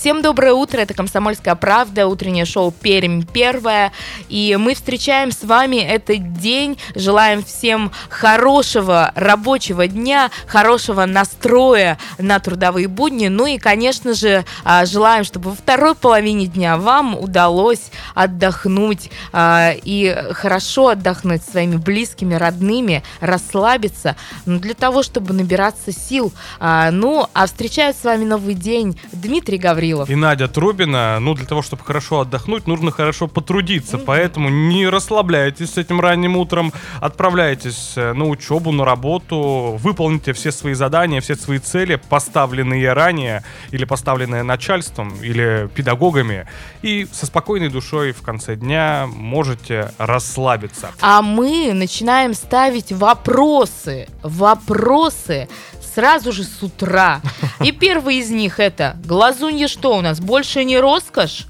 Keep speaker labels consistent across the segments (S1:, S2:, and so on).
S1: Всем доброе утро, это «Комсомольская правда», утреннее шоу «Пермь первое», и мы встречаем с вами этот день, желаем всем хорошего рабочего дня, хорошего настроя на трудовые будни, ну и, конечно же, а, желаем, чтобы во второй половине дня вам удалось отдохнуть а, и хорошо отдохнуть своими близкими, родными, расслабиться, ну, для того, чтобы набираться сил. А, ну, а встречает с вами новый день. Дмитрий Гаврилов.
S2: И Надя Трубина, ну, для того, чтобы хорошо отдохнуть, нужно хорошо потрудиться. Mm-hmm. Поэтому не расслабляйтесь с этим ранним утром, отправляйтесь э, на учебу, на работу, выполните все свои задания, все свои цели, поставленные ранее, или поставленные начальством, или педагогами. И со спокойной душой в конце дня можете расслабиться.
S1: А мы начинаем ставить вопросы. Вопросы сразу же с утра. И первый из них это глазунья что у нас? Больше не роскошь?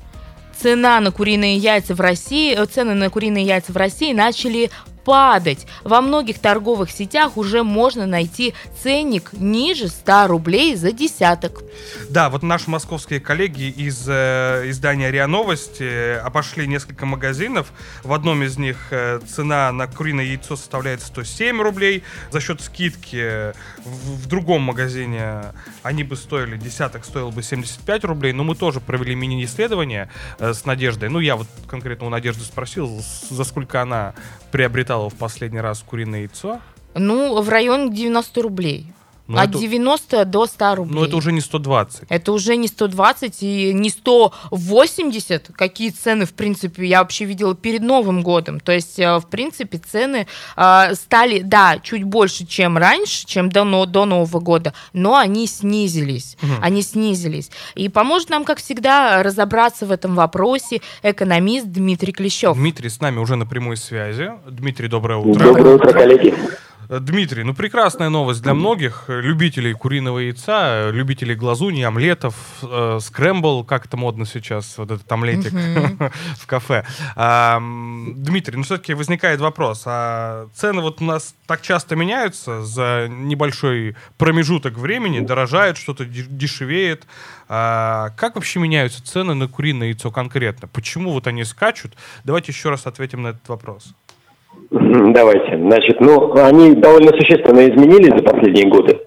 S1: Цена на куриные яйца в России, э, цены на куриные яйца в России начали падать. Во многих торговых сетях уже можно найти ценник ниже 100 рублей за десяток.
S2: Да, вот наши московские коллеги из э, издания РИА Новости обошли несколько магазинов. В одном из них э, цена на куриное яйцо составляет 107 рублей. За счет скидки в, в другом магазине они бы стоили, десяток стоил бы 75 рублей. Но мы тоже провели мини-исследование э, с Надеждой. Ну, я вот конкретно у Надежды спросил, за сколько она приобретала в последний раз куриное яйцо?
S1: Ну, в районе 90 рублей. Ну, От это... 90 до 100 рублей.
S2: Ну, это уже не 120.
S1: Это уже не 120 и не 180. Какие цены, в принципе, я вообще видела перед Новым годом. То есть, э, в принципе, цены э, стали, да, чуть больше, чем раньше, чем до, но, до Нового года, но они снизились. Угу. Они снизились. И поможет нам, как всегда, разобраться в этом вопросе экономист Дмитрий Клещев.
S2: Дмитрий с нами уже на прямой связи. Дмитрий, доброе утро.
S3: Доброе утро, коллеги.
S2: Дмитрий, ну прекрасная новость для многих любителей куриного яйца, любителей глазуни, омлетов, э, скрэмбл, как это модно сейчас, вот этот омлетик в кафе. А, Дмитрий, ну все-таки возникает вопрос, а цены вот у нас так часто меняются за небольшой промежуток времени, дорожает, что-то дешевеет. А, как вообще меняются цены на куриное яйцо конкретно? Почему вот они скачут? Давайте еще раз ответим на этот вопрос.
S3: Давайте. Значит, ну, они довольно существенно изменились за последние годы.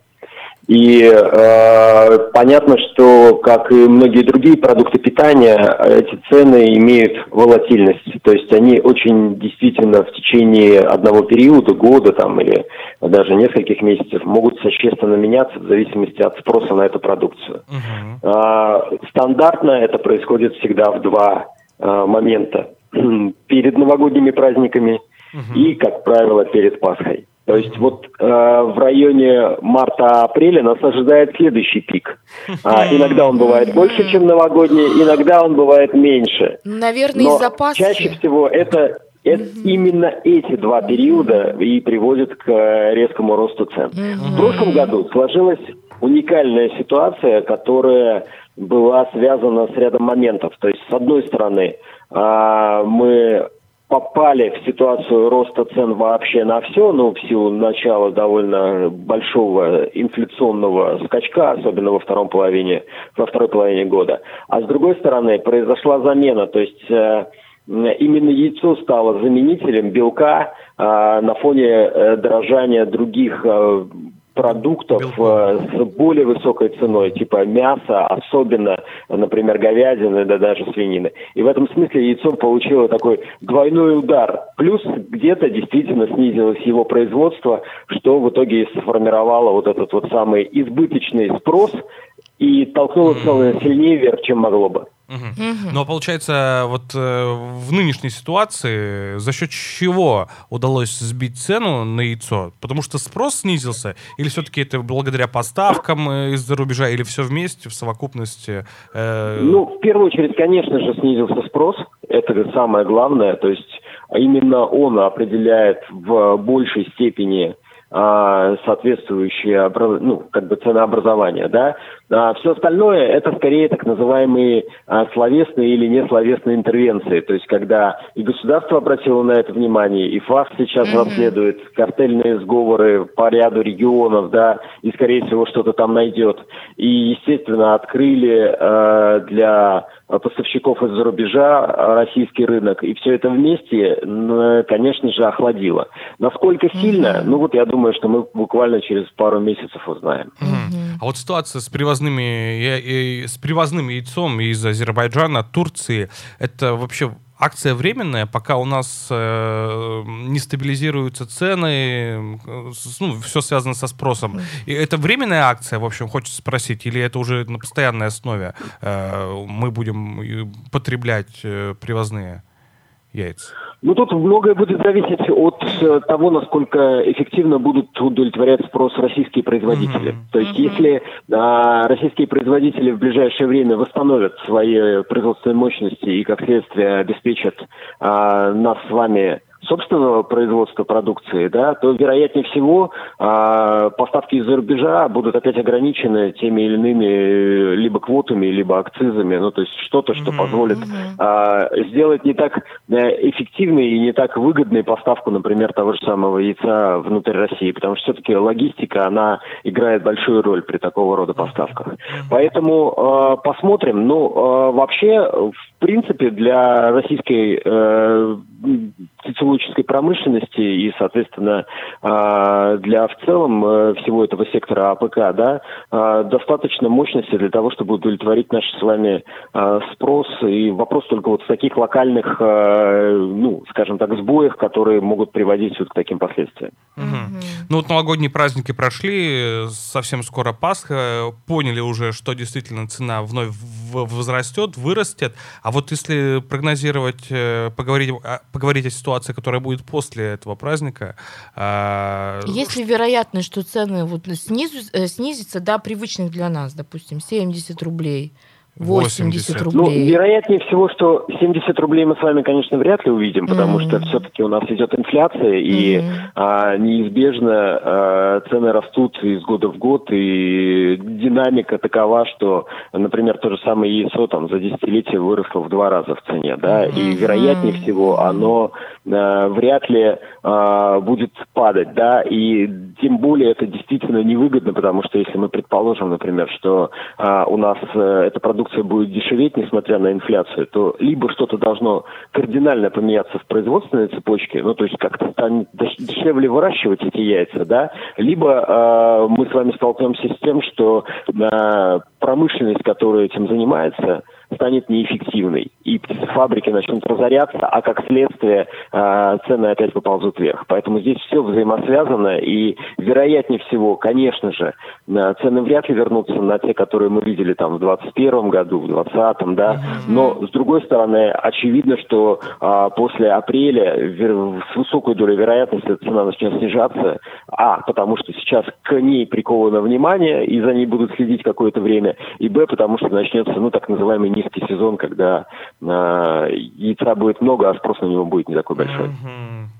S3: И э, понятно, что, как и многие другие продукты питания, эти цены имеют волатильность. То есть они очень действительно в течение одного периода, года там, или даже нескольких месяцев могут существенно меняться в зависимости от спроса на эту продукцию. Uh-huh. Э, стандартно это происходит всегда в два э, момента. Перед новогодними праздниками – угу. и, как правило, перед Пасхой. То есть вот э, в районе марта-апреля нас ожидает следующий пик. А, иногда он бывает больше, чем новогодний, иногда он бывает меньше.
S1: Наверное, из-за Пасхи.
S3: Чаще всего это это именно эти два периода и приводят к резкому росту цен. В прошлом году сложилась уникальная ситуация, которая была связана с рядом моментов. То есть, с одной стороны, а, мы попали в ситуацию роста цен вообще на все, ну, в силу начала довольно большого инфляционного скачка, особенно во втором половине, во второй половине года. А с другой стороны, произошла замена, то есть э, именно яйцо стало заменителем белка э, на фоне э, дорожания других э, продуктов э, с более высокой ценой, типа мяса, особенно, например, говядины, да даже свинины. И в этом смысле яйцо получило такой двойной удар. Плюс где-то действительно снизилось его производство, что в итоге сформировало вот этот вот самый избыточный спрос и толкнуло цены сильнее вверх, чем могло бы.
S2: Угу. Угу. Но получается, вот э, в нынешней ситуации за счет чего удалось сбить цену на яйцо? Потому что спрос снизился? Или все-таки это благодаря поставкам э, из-за рубежа? Или все вместе, в совокупности?
S3: Э... Ну, в первую очередь, конечно же, снизился спрос. Это самое главное. То есть именно он определяет в большей степени а, соответствующее ну, как бы ценообразование, да. А все остальное это скорее так называемые а, словесные или несловесные интервенции, то есть когда и государство обратило на это внимание, и ФАС сейчас mm-hmm. расследует картельные сговоры по ряду регионов, да, и скорее всего что-то там найдет, и естественно открыли э, для поставщиков из-за рубежа российский рынок, и все это вместе, конечно же, охладило. Насколько сильно, mm-hmm. ну вот я думаю, что мы буквально через пару месяцев узнаем.
S2: Mm-hmm. А вот ситуация с привозными, с привозным яйцом из Азербайджана, Турции, это вообще акция временная, пока у нас э, не стабилизируются цены, э, ну, все связано со спросом. И это временная акция, в общем, хочется спросить, или это уже на постоянной основе э, мы будем потреблять э, привозные яйца?
S3: Ну, тут многое будет зависеть от того, насколько эффективно будут удовлетворять спрос российские производители. Mm-hmm. То есть, mm-hmm. если а, российские производители в ближайшее время восстановят свои производственные мощности и, как следствие, обеспечат а, нас с вами собственного производства продукции, да, то вероятнее всего э, поставки из-за рубежа будут опять ограничены теми или иными э, либо квотами, либо акцизами, ну то есть что-то, что mm-hmm. позволит э, сделать не так э, эффективной и не так выгодной поставку, например, того же самого яйца внутрь России, потому что все-таки логистика, она играет большую роль при такого рода поставках. Mm-hmm. Поэтому э, посмотрим. Ну, вообще, в принципе, для российской э, птицеловодческой промышленности и, соответственно, а, для в целом э, всего этого сектора АПК, да, а, достаточно мощности для того, чтобы удовлетворить наш с вами а, спрос. И вопрос только вот в таких локальных, ну, скажем так, сбоях, которые могут приводить вот к таким последствиям.
S2: Угу. Ну вот новогодние праздники прошли, совсем скоро Пасха, поняли уже, что действительно цена вновь возрастет, вырастет. А вот если прогнозировать, э, поговорить, поговорить о ситуации, которая будет после этого праздника.
S1: А, Есть ли вероятность, что цены вот снизу, э, снизятся до привычных для нас, допустим, 70 рублей? 80 рублей.
S3: Ну, вероятнее всего, что 70 рублей мы с вами, конечно, вряд ли увидим, потому mm-hmm. что все-таки у нас идет инфляция, и mm-hmm. а, неизбежно а, цены растут из года в год, и динамика такова, что, например, то же самое яйцо там за десятилетие выросло в два раза в цене, да, mm-hmm. и вероятнее всего оно а, вряд ли а, будет падать, да, и тем более это действительно невыгодно, потому что если мы предположим, например, что а, у нас а, эта продукция продукция будет дешеветь, несмотря на инфляцию, то либо что-то должно кардинально поменяться в производственной цепочке, ну, то есть как-то станет дешевле выращивать эти яйца, да, либо э, мы с вами столкнемся с тем, что э, промышленность, которая этим занимается, станет неэффективной, и птицефабрики начнут разоряться, а как следствие э, цены опять поползут вверх. Поэтому здесь все взаимосвязано, и вероятнее всего, конечно же, цены вряд ли вернутся на те, которые мы видели там в 2021 году, в 2020, да, но с другой стороны, очевидно, что э, после апреля с высокой долей вероятности цена начнет снижаться, а, потому что сейчас к ней приковано внимание, и за ней будут следить какое-то время, и б, потому что начнется, ну, так называемый низкий сезон, когда э, яйца будет много, а спрос на него будет не такой большой.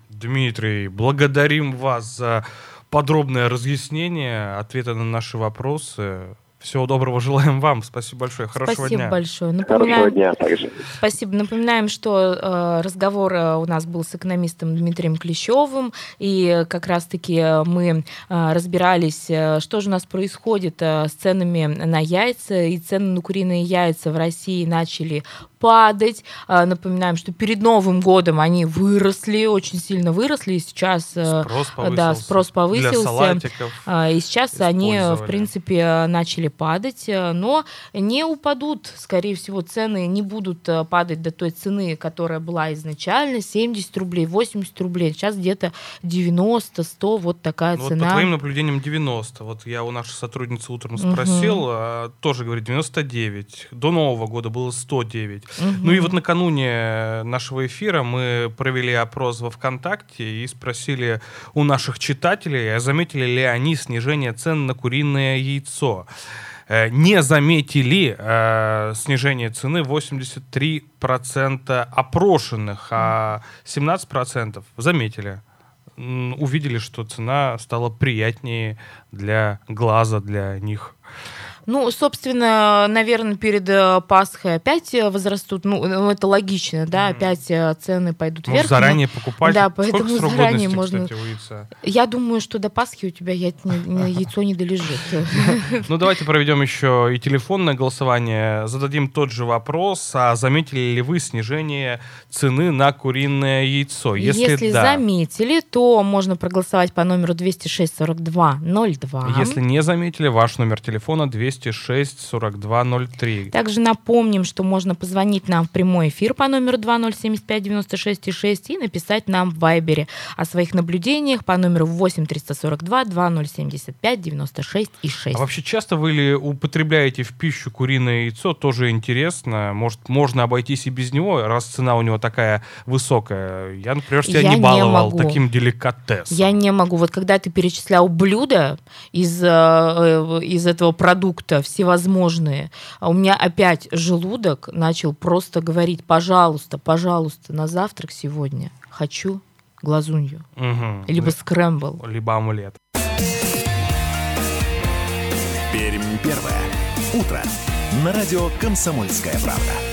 S2: Дмитрий, благодарим вас за подробное разъяснение, ответы на наши вопросы. Всего доброго желаем вам. Спасибо большое. Хорошего
S1: Спасибо
S2: дня.
S1: большое. Напоминаем... Хорошего дня также. Спасибо. Напоминаем, что э, разговор э, у нас был с экономистом Дмитрием Клещевым, и как раз-таки мы э, разбирались, э, что же у нас происходит э, с ценами на яйца, и цены на куриные яйца в России начали падать. А, напоминаем, что перед Новым годом они выросли, очень сильно выросли, и сейчас
S2: э, спрос
S1: повысился, да, спрос повысился.
S2: Для салатиков
S1: и сейчас они, в принципе, начали падать, но не упадут, скорее всего, цены не будут падать до той цены, которая была изначально, 70 рублей, 80 рублей, сейчас где-то 90, 100, вот такая
S2: ну,
S1: цена.
S2: Вот по твоим наблюдениям 90. Вот я у нашей сотрудницы утром спросил, угу. а, тоже говорит 99. До Нового года было 109. Угу. Ну и вот накануне нашего эфира мы провели опрос во ВКонтакте и спросили у наших читателей, а заметили ли они снижение цен на куриное яйцо. Э, не заметили э, снижение цены 83% опрошенных, а 17% заметили увидели, что цена стала приятнее для глаза, для них.
S1: Ну, собственно, наверное, перед э, Пасхой опять э, возрастут. Ну, ну, это логично, да, опять э, цены пойдут
S2: Может,
S1: вверх.
S2: заранее покупать?
S1: Да, поэтому
S2: Сколько
S1: заранее можно.
S2: Кстати, у яйца?
S1: Я думаю, что до Пасхи у тебя яйцо не долежит.
S2: Ну, давайте проведем еще и телефонное голосование. Зададим тот же вопрос. А заметили ли вы снижение цены на куриное яйцо?
S1: Если, Если да. заметили, то можно проголосовать по номеру 206 42 02.
S2: Если не заметили, ваш номер телефона 200 206 4203.
S1: Также напомним, что можно позвонить нам в прямой эфир по номеру 2075 96 6 и написать нам в Вайбере о своих наблюдениях по номеру 8 342 2075 96 и 6.
S2: А вообще часто вы ли употребляете в пищу куриное яйцо? Тоже интересно. Может, можно обойтись и без него, раз цена у него такая высокая. Я, например, себя Я не баловал не таким деликатесом.
S1: Я не могу. Вот когда ты перечислял блюда из, э, э, из этого продукта, продукта всевозможные, а у меня опять желудок начал просто говорить, пожалуйста, пожалуйста, на завтрак сегодня хочу глазунью. Угу. Либо скрэмбл.
S2: Либо омлет.
S4: Пермь первое. Утро. На радио «Комсомольская правда».